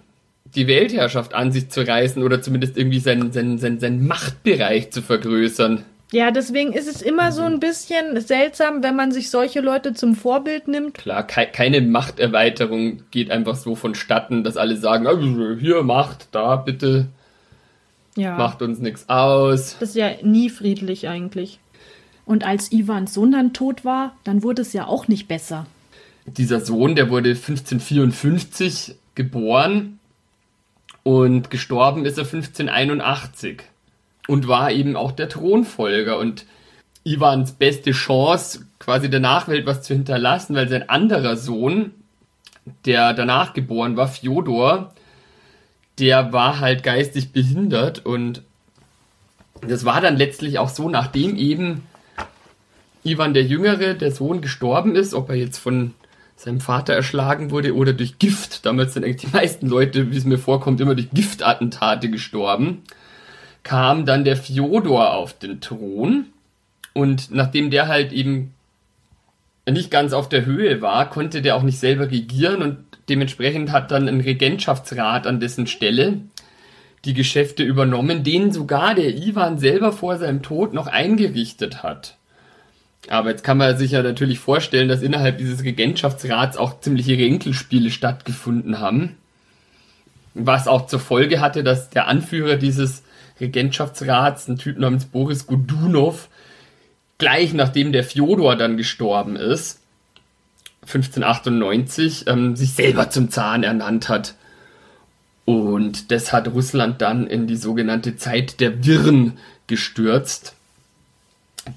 die Weltherrschaft an sich zu reißen oder zumindest irgendwie seinen, seinen, seinen, seinen Machtbereich zu vergrößern. Ja, deswegen ist es immer so ein bisschen seltsam, wenn man sich solche Leute zum Vorbild nimmt. Klar, kei keine Machterweiterung geht einfach so vonstatten, dass alle sagen, "Also, hier Macht, da bitte, Ja. macht uns nichts aus. Das ist ja nie friedlich eigentlich. Und als Ivans Sohn dann tot war, dann wurde es ja auch nicht besser. Dieser Sohn, der wurde 1554 geboren und gestorben ist er 1581 und war eben auch der Thronfolger und Iwans beste Chance, quasi der Nachwelt was zu hinterlassen, weil sein anderer Sohn, der danach geboren war, Fjodor, der war halt geistig behindert und das war dann letztlich auch so, nachdem eben Ivan der Jüngere, der Sohn, gestorben ist, ob er jetzt von seinem Vater erschlagen wurde oder durch Gift, damals sind eigentlich die meisten Leute, wie es mir vorkommt, immer durch Giftattentate gestorben, kam dann der Fjodor auf den Thron. Und nachdem der halt eben nicht ganz auf der Höhe war, konnte der auch nicht selber regieren. Und dementsprechend hat dann ein Regentschaftsrat an dessen Stelle die Geschäfte übernommen, den sogar der Ivan selber vor seinem Tod noch eingerichtet hat. Aber jetzt kann man sich ja natürlich vorstellen, dass innerhalb dieses Regentschaftsrats auch ziemliche Ränkelspiele stattgefunden haben. Was auch zur Folge hatte, dass der Anführer dieses Regentschaftsrats, ein Typ namens Boris Godunov, gleich nachdem der Fjodor dann gestorben ist, 1598, ähm, sich selber zum Zahn ernannt hat. Und das hat Russland dann in die sogenannte Zeit der Wirren gestürzt,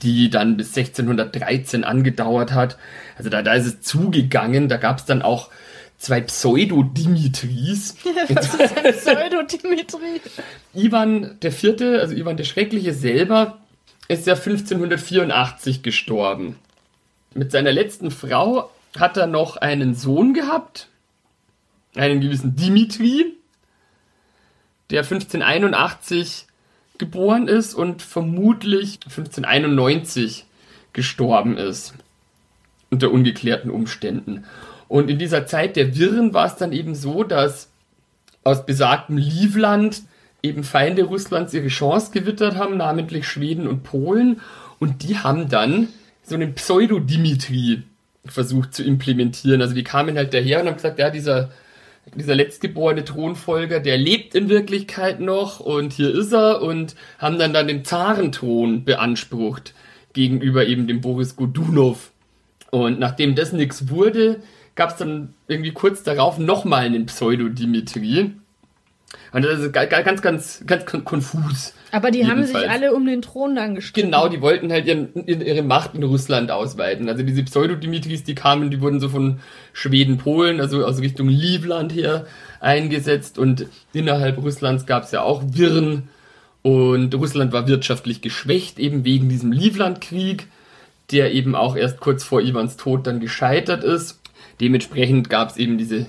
die dann bis 1613 angedauert hat. Also da, da ist es zugegangen, da gab es dann auch zwei Pseudo-Dimitris. Was ist ein Pseudo-Dimitri? Ivan der Vierte, also Ivan der Schreckliche selber, ist ja 1584 gestorben. Mit seiner letzten Frau hat er noch einen Sohn gehabt, einen gewissen Dimitri, der 1581 geboren ist und vermutlich 1591 gestorben ist. Unter ungeklärten Umständen. Und in dieser Zeit der Wirren war es dann eben so, dass aus besagtem Livland eben Feinde Russlands ihre Chance gewittert haben, namentlich Schweden und Polen. Und die haben dann so einen Pseudo-Dimitri versucht zu implementieren. Also die kamen halt daher und haben gesagt, ja, dieser, dieser letztgeborene Thronfolger, der lebt in Wirklichkeit noch und hier ist er und haben dann dann den Zarenthron beansprucht gegenüber eben dem Boris Godunov. Und nachdem das nichts wurde, gab es dann irgendwie kurz darauf nochmal einen Pseudo-Dimitri. Und das ist ga- ga- ganz, ganz, ganz kon- konfus. Aber die haben sich Jedenfalls. alle um den Thron dann gestritten. Genau, die wollten halt ihren, ihre Macht in Russland ausweiten. Also diese Pseudo-Dimitris, die kamen, die wurden so von Schweden, Polen, also aus Richtung Livland her eingesetzt. Und innerhalb Russlands gab es ja auch Wirren. Und Russland war wirtschaftlich geschwächt, eben wegen diesem Livlandkrieg, der eben auch erst kurz vor Iwans Tod dann gescheitert ist. Dementsprechend gab es eben diese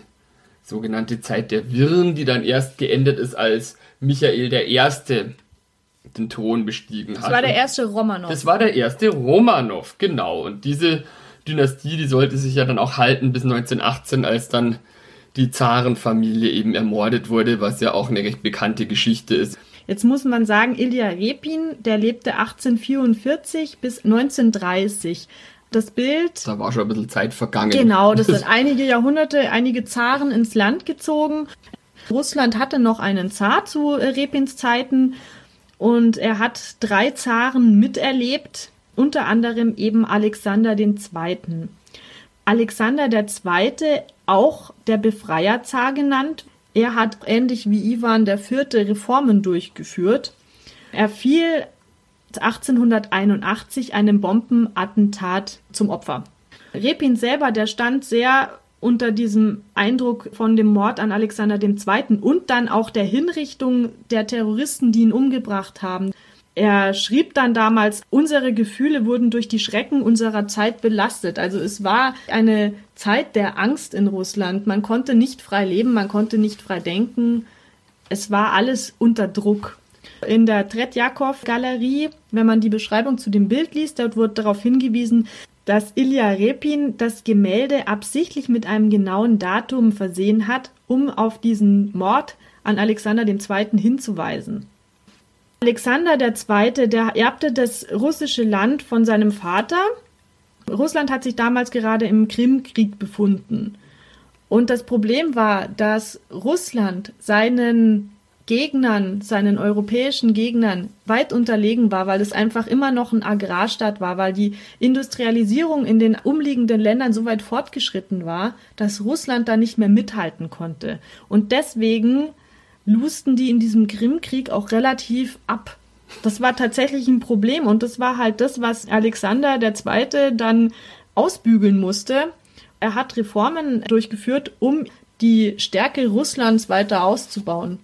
sogenannte Zeit der Wirren, die dann erst geendet ist, als Michael I. den Thron bestiegen hat. Das war der erste Romanov. das war der erste Romanov, genau. Und diese Dynastie, die sollte sich ja dann auch halten bis 1918, als dann die Zarenfamilie eben ermordet wurde, was ja auch eine recht bekannte Geschichte ist. Jetzt muss man sagen, Ilya Repin, der lebte 1844 bis 1930. Das Bild, Da war schon ein bisschen Zeit vergangen. genau, das sind einige Jahrhunderte, einige Zaren ins Land gezogen. Russland hatte noch einen Zar zu äh, Repins Zeiten und er hat drei Zaren miterlebt, unter anderem eben Alexander II. Alexander II., auch der Befreierzar genannt, Er hat ähnlich wie Ivan IV. Reformen durchgeführt. Er fiel 1881 einem Bombenattentat zum Opfer. Repin selber, der stand sehr unter diesem Eindruck von dem Mord an Alexander II. und dann auch der Hinrichtung der Terroristen, die ihn umgebracht haben. Er schrieb dann damals, unsere Gefühle wurden durch die Schrecken unserer Zeit belastet. Also es war eine Zeit der Angst in Russland. Man konnte nicht frei leben, man konnte nicht frei denken. Es war alles unter Druck. In der Tretjakow-Galerie, wenn man die Beschreibung zu dem Bild liest, dort wird darauf hingewiesen, dass Ilya Repin das Gemälde absichtlich mit einem genauen Datum versehen hat, um auf diesen Mord an Alexander II. hinzuweisen. Alexander II., der erbte das russische Land von seinem Vater. Russland hat sich damals gerade im Krimkrieg befunden. Und das Problem war, dass Russland seinen Gegnern, seinen europäischen Gegnern weit unterlegen war, weil es einfach immer noch ein Agrarstaat war, weil die Industrialisierung in den umliegenden Ländern so weit fortgeschritten war, dass Russland da nicht mehr mithalten konnte. Und deswegen lusten die in diesem Krimkrieg auch relativ ab. Das war tatsächlich ein Problem und das war halt das, was Alexander II. dann ausbügeln musste. Er hat Reformen durchgeführt, um die Stärke Russlands weiter auszubauen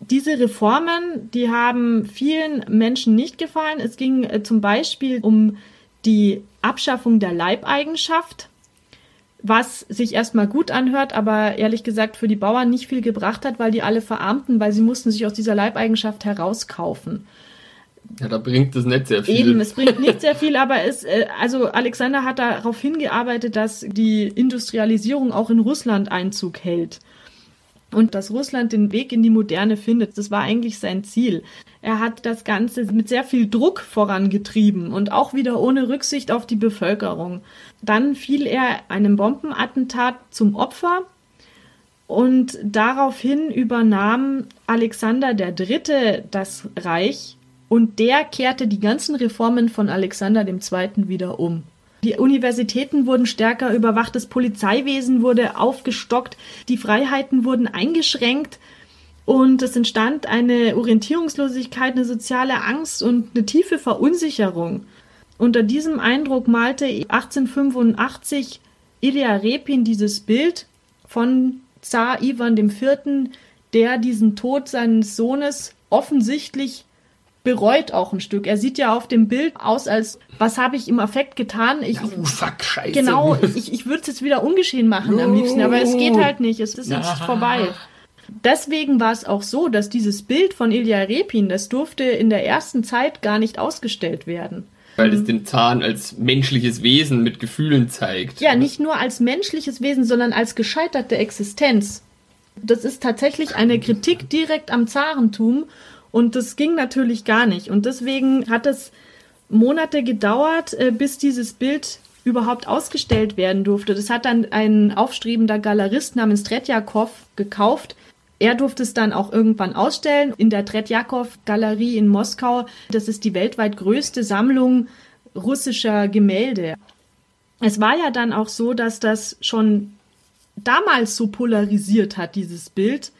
diese Reformen, die haben vielen Menschen nicht gefallen. Es ging äh, zum Beispiel um die Abschaffung der Leibeigenschaft, was sich erstmal gut anhört, aber ehrlich gesagt für die Bauern nicht viel gebracht hat, weil die alle verarmten, weil sie mussten sich aus dieser Leibeigenschaft herauskaufen. Ja, da bringt es nicht sehr viel. Eben, es bringt nicht sehr viel, aber es, äh, also Alexander hat darauf hingearbeitet, dass die Industrialisierung auch in Russland Einzug hält und dass Russland den Weg in die Moderne findet. Das war eigentlich sein Ziel. Er hat das Ganze mit sehr viel Druck vorangetrieben und auch wieder ohne Rücksicht auf die Bevölkerung. Dann fiel er einem Bombenattentat zum Opfer und daraufhin übernahm Alexander III. das Reich und der kehrte die ganzen Reformen von Alexander II. wieder um. Die Universitäten wurden stärker überwacht, das Polizeiwesen wurde aufgestockt, die Freiheiten wurden eingeschränkt und es entstand eine Orientierungslosigkeit, eine soziale Angst und eine tiefe Verunsicherung. Unter diesem Eindruck malte 1885 Ilya Repin dieses Bild von Zar Ivan IV., der diesen Tod seines Sohnes offensichtlich bereut auch ein Stück. Er sieht ja auf dem Bild aus, als was habe ich im Affekt getan? Ich, oh, fuck, scheiße. Genau, ich, ich würde es jetzt wieder ungeschehen machen no. am liebsten, aber es geht halt nicht. Es ist jetzt vorbei. Deswegen war es auch so, dass dieses Bild von Ilya Repin, das durfte in der ersten Zeit gar nicht ausgestellt werden. Weil es den Zahn als menschliches Wesen mit Gefühlen zeigt. Ja, nicht nur als menschliches Wesen, sondern als gescheiterte Existenz. Das ist tatsächlich eine Kritik direkt am Zarentum und das ging natürlich gar nicht. Und deswegen hat es Monate gedauert, äh, bis dieses Bild überhaupt ausgestellt werden durfte. Das hat dann ein aufstrebender Galerist namens Tretjakov gekauft. Er durfte es dann auch irgendwann ausstellen in der Tretjakov-Galerie in Moskau. Das ist die weltweit größte Sammlung russischer Gemälde. Es war ja dann auch so, dass das schon damals so polarisiert hat, dieses Bild,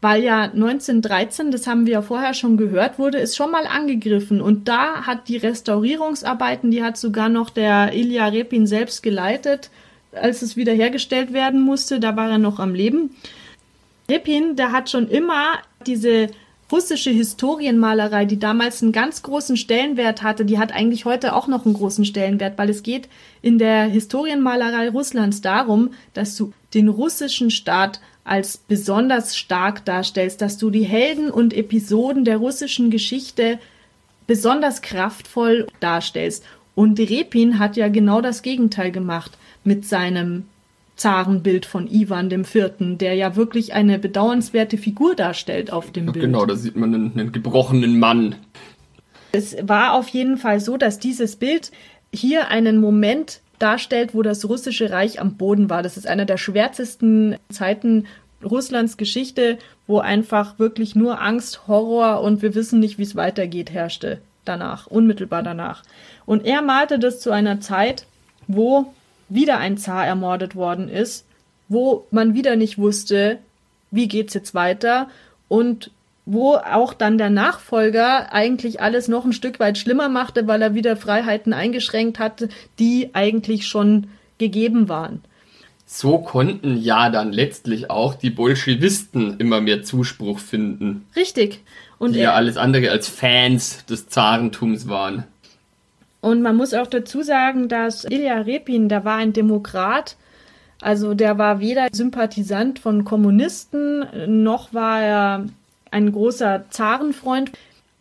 weil ja 1913, das haben wir ja vorher schon gehört, wurde es schon mal angegriffen und da hat die Restaurierungsarbeiten, die hat sogar noch der Ilya Repin selbst geleitet, als es wiederhergestellt werden musste, da war er noch am Leben. Repin, der hat schon immer diese russische Historienmalerei, die damals einen ganz großen Stellenwert hatte, die hat eigentlich heute auch noch einen großen Stellenwert, weil es geht in der Historienmalerei Russlands darum, dass du den russischen Staat als besonders stark darstellst, dass du die Helden und Episoden der russischen Geschichte besonders kraftvoll darstellst. Und Repin hat ja genau das Gegenteil gemacht mit seinem Zarenbild von Ivan IV., der ja wirklich eine bedauernswerte Figur darstellt auf dem Bild. Genau, da sieht man einen, einen gebrochenen Mann. Es war auf jeden Fall so, dass dieses Bild hier einen Moment darstellt, wo das russische Reich am Boden war. Das ist einer der schwärzesten Zeiten Russlands Geschichte, wo einfach wirklich nur Angst, Horror und wir wissen nicht, wie es weitergeht, herrschte danach, unmittelbar danach. Und er malte das zu einer Zeit, wo wieder ein Zar ermordet worden ist, wo man wieder nicht wusste, wie geht's jetzt weiter und wo auch dann der Nachfolger eigentlich alles noch ein Stück weit schlimmer machte, weil er wieder Freiheiten eingeschränkt hatte, die eigentlich schon gegeben waren. So konnten ja dann letztlich auch die Bolschewisten immer mehr Zuspruch finden. Richtig. Und die ja alles andere als Fans des Zarentums waren. Und man muss auch dazu sagen, dass Ilya Repin, der war ein Demokrat, also der war weder Sympathisant von Kommunisten, noch war er ein großer Zarenfreund.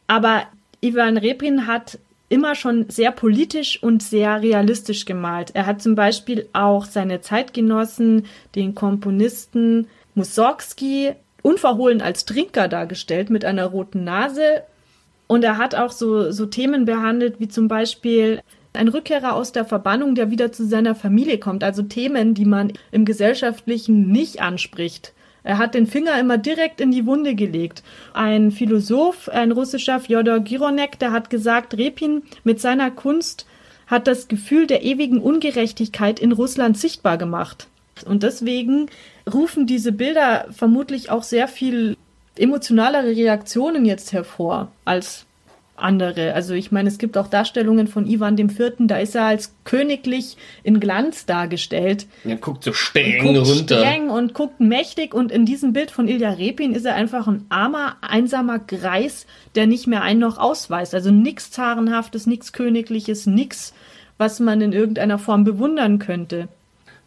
Aber Ivan Repin hat immer schon sehr politisch und sehr realistisch gemalt. Er hat zum Beispiel auch seine Zeitgenossen, den Komponisten Mussorgsky, unverhohlen als Trinker dargestellt mit einer roten Nase. Und er hat auch so, so Themen behandelt, wie zum Beispiel ein Rückkehrer aus der Verbannung, der wieder zu seiner Familie kommt. Also Themen, die man im Gesellschaftlichen nicht anspricht. Er hat den Finger immer direkt in die Wunde gelegt. Ein Philosoph, ein russischer Fjodor Gironek, der hat gesagt, Repin mit seiner Kunst hat das Gefühl der ewigen Ungerechtigkeit in Russland sichtbar gemacht. Und deswegen rufen diese Bilder vermutlich auch sehr viel emotionalere Reaktionen jetzt hervor als andere. Also ich meine, es gibt auch Darstellungen von Ivan IV., da ist er als königlich in Glanz dargestellt. Er guckt so streng guckt runter. streng und guckt mächtig und in diesem Bild von Ilya Repin ist er einfach ein armer, einsamer Greis, der nicht mehr ein noch ausweist. Also nichts Zarenhaftes, nichts Königliches, nichts, was man in irgendeiner Form bewundern könnte.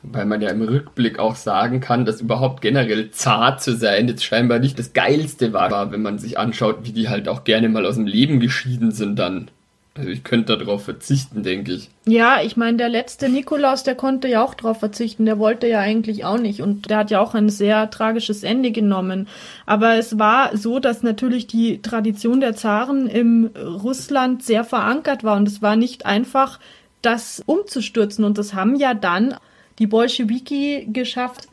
Weil man ja im Rückblick auch sagen kann, dass überhaupt generell zart zu sein jetzt scheinbar nicht das Geilste war, wenn man sich anschaut, wie die halt auch gerne mal aus dem Leben geschieden sind dann. Also ich könnte darauf verzichten, denke ich. Ja, ich meine, der letzte Nikolaus, der konnte ja auch darauf verzichten. Der wollte ja eigentlich auch nicht. Und der hat ja auch ein sehr tragisches Ende genommen. Aber es war so, dass natürlich die Tradition der Zaren im Russland sehr verankert war. Und es war nicht einfach, das umzustürzen. Und das haben ja dann die Bolschewiki geschafft.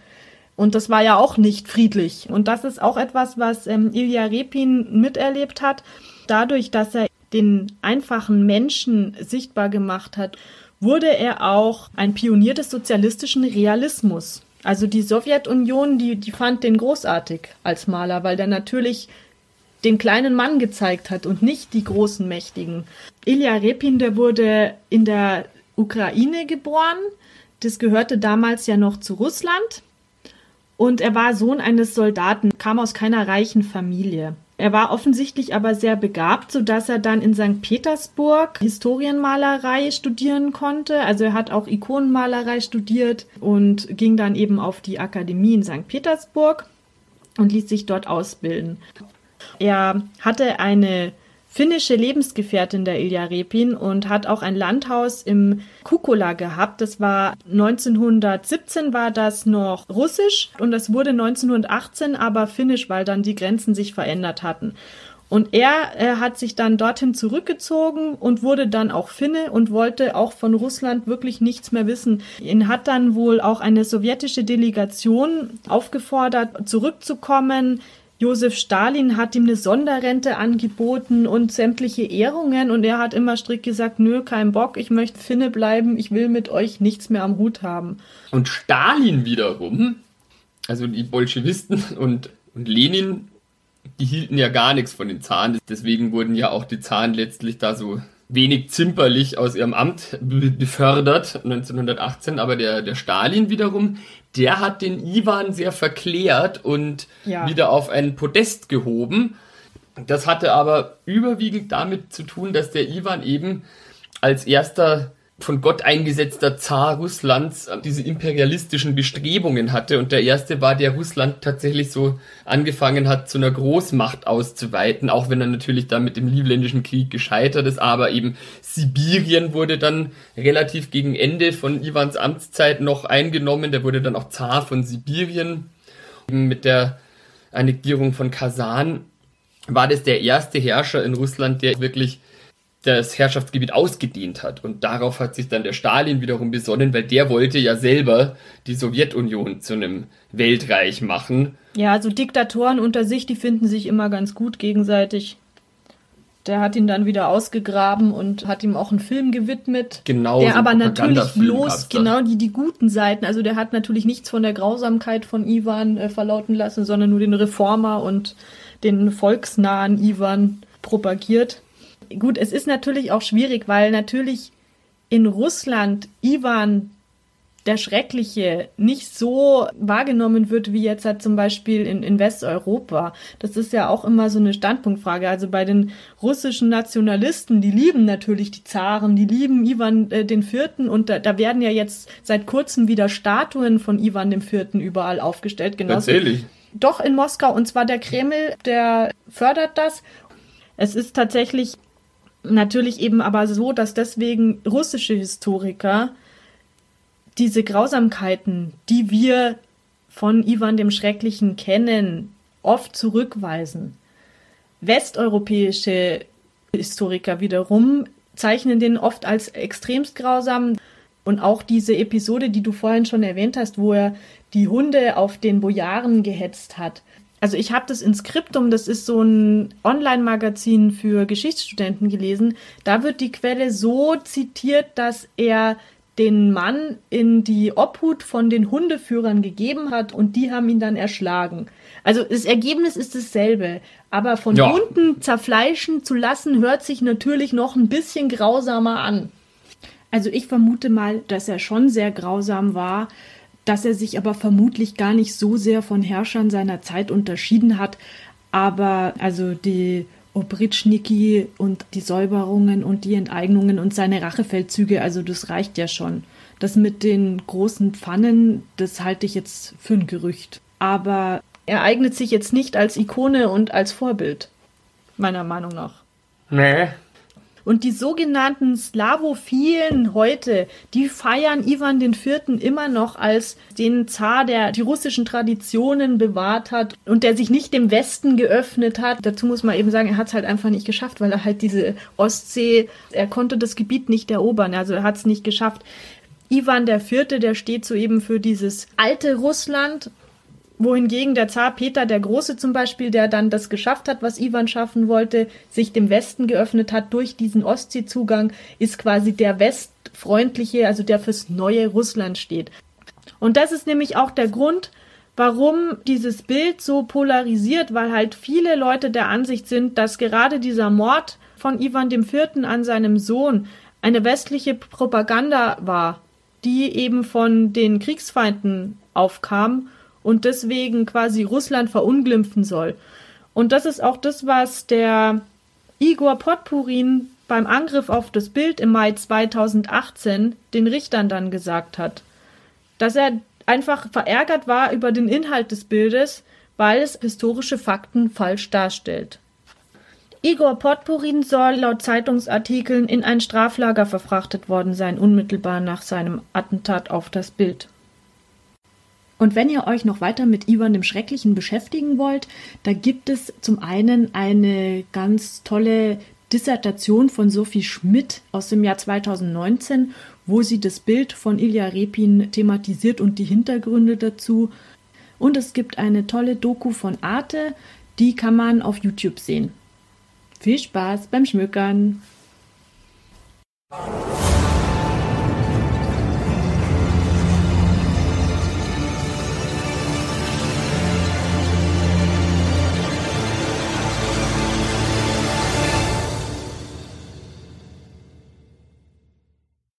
Und das war ja auch nicht friedlich. Und das ist auch etwas, was ähm, Ilya Repin miterlebt hat. Dadurch, dass er den einfachen Menschen sichtbar gemacht hat, wurde er auch ein Pionier des sozialistischen Realismus. Also die Sowjetunion, die, die fand den großartig als Maler, weil der natürlich den kleinen Mann gezeigt hat und nicht die großen Mächtigen. Ilya Repin, der wurde in der Ukraine geboren, das gehörte damals ja noch zu Russland. Und er war Sohn eines Soldaten, kam aus keiner reichen Familie. Er war offensichtlich aber sehr begabt, so dass er dann in St. Petersburg Historienmalerei studieren konnte. Also er hat auch Ikonenmalerei studiert und ging dann eben auf die Akademie in St. Petersburg und ließ sich dort ausbilden. Er hatte eine finnische Lebensgefährtin der Ilja Repin und hat auch ein Landhaus im Kukula gehabt. Das war 1917 war das noch russisch und das wurde 1918 aber finnisch, weil dann die Grenzen sich verändert hatten. Und er, er hat sich dann dorthin zurückgezogen und wurde dann auch Finne und wollte auch von Russland wirklich nichts mehr wissen. Ihn hat dann wohl auch eine sowjetische Delegation aufgefordert, zurückzukommen. Josef Stalin hat ihm eine Sonderrente angeboten und sämtliche Ehrungen und er hat immer strikt gesagt, nö, kein Bock, ich möchte Finne bleiben, ich will mit euch nichts mehr am Hut haben. Und Stalin wiederum, also die Bolschewisten und, und Lenin, die hielten ja gar nichts von den Zahlen, deswegen wurden ja auch die Zahlen letztlich da so wenig zimperlich aus ihrem Amt befördert 1918, aber der, der Stalin wiederum, der hat den Iwan sehr verklärt und ja. wieder auf ein Podest gehoben. Das hatte aber überwiegend damit zu tun, dass der Iwan eben als erster von Gott eingesetzter Zar Russlands diese imperialistischen Bestrebungen hatte. Und der erste war, der Russland tatsächlich so angefangen hat, zu einer Großmacht auszuweiten, auch wenn er natürlich dann mit dem Livländischen Krieg gescheitert ist. Aber eben Sibirien wurde dann relativ gegen Ende von Iwans Amtszeit noch eingenommen. Der wurde dann auch Zar von Sibirien. Mit der Annektierung von Kasan war das der erste Herrscher in Russland, der wirklich das Herrschaftsgebiet ausgedehnt hat. Und darauf hat sich dann der Stalin wiederum besonnen, weil der wollte ja selber die Sowjetunion zu einem Weltreich machen. Ja, also Diktatoren unter sich, die finden sich immer ganz gut gegenseitig. Der hat ihn dann wieder ausgegraben und hat ihm auch einen Film gewidmet. Genau. Der so aber natürlich bloß genau die, die guten Seiten. Also der hat natürlich nichts von der Grausamkeit von Ivan äh, verlauten lassen, sondern nur den Reformer und den volksnahen Ivan propagiert. Gut, es ist natürlich auch schwierig, weil natürlich in Russland Ivan der Schreckliche nicht so wahrgenommen wird, wie jetzt halt zum Beispiel in, in Westeuropa. Das ist ja auch immer so eine Standpunktfrage. Also bei den russischen Nationalisten, die lieben natürlich die Zaren, die lieben Ivan äh, den Vierten und da, da werden ja jetzt seit kurzem wieder Statuen von Ivan dem Vierten überall aufgestellt. Genauso Tatsächlich. doch in Moskau und zwar der Kreml, der fördert das. Es ist tatsächlich natürlich eben aber so, dass deswegen russische Historiker diese Grausamkeiten, die wir von Ivan dem Schrecklichen kennen, oft zurückweisen. Westeuropäische Historiker wiederum zeichnen den oft als extremst grausam. Und auch diese Episode, die du vorhin schon erwähnt hast, wo er die Hunde auf den Bojaren gehetzt hat. Also ich habe das in Skriptum, das ist so ein Online-Magazin für Geschichtsstudenten gelesen. Da wird die Quelle so zitiert, dass er den Mann in die Obhut von den Hundeführern gegeben hat und die haben ihn dann erschlagen. Also das Ergebnis ist dasselbe, aber von Ja. Hunden zerfleischen zu lassen, hört sich natürlich noch ein bisschen grausamer an. Also ich vermute mal, dass er schon sehr grausam war, dass er sich aber vermutlich gar nicht so sehr von Herrschern seiner Zeit unterschieden hat. Aber also die Obritschniki und die Säuberungen und die Enteignungen und seine Rachefeldzüge, also das reicht ja schon. Das mit den großen Pfannen, das halte ich jetzt für ein Gerücht. Aber er eignet sich jetzt nicht als Ikone und als Vorbild, meiner Meinung nach. Nee. Und die sogenannten Slawophilen heute, die feiern Ivan IV. immer noch als den Zar, der die russischen Traditionen bewahrt hat und der sich nicht dem Westen geöffnet hat. Dazu muss man eben sagen, er hat es halt einfach nicht geschafft, weil er halt diese Ostsee, er konnte das Gebiet nicht erobern, also er hat es nicht geschafft. Ivan IV., der steht so eben für dieses alte Russland wohingegen der Zar Peter der Große zum Beispiel, der dann das geschafft hat, was Ivan schaffen wollte, sich dem Westen geöffnet hat durch diesen Ostseezugang, ist quasi der westfreundliche, also der fürs neue Russland steht. Und das ist nämlich auch der Grund, warum dieses Bild so polarisiert, weil halt viele Leute der Ansicht sind, dass gerade dieser Mord von Ivan IV. an seinem Sohn eine westliche Propaganda war, die eben von den Kriegsfeinden aufkam und deswegen quasi Russland verunglimpfen soll. Und das ist auch das, was der Igor Potpurin beim Angriff auf das Bild im Mai 2018 den Richtern dann gesagt hat. Dass er einfach verärgert war über den Inhalt des Bildes, weil es historische Fakten falsch darstellt. Igor Potpurin soll laut Zeitungsartikeln in ein Straflager verfrachtet worden sein, unmittelbar nach seinem Attentat auf das Bild. Und wenn ihr euch noch weiter mit Ivan dem Schrecklichen beschäftigen wollt, da gibt es zum einen eine ganz tolle Dissertation von Sophie Schmidt aus dem Jahr 2019, wo sie das Bild von Ilya Repin thematisiert und die Hintergründe dazu. Und es gibt eine tolle Doku von Arte, die kann man auf YouTube sehen. Viel Spaß beim Schmückern!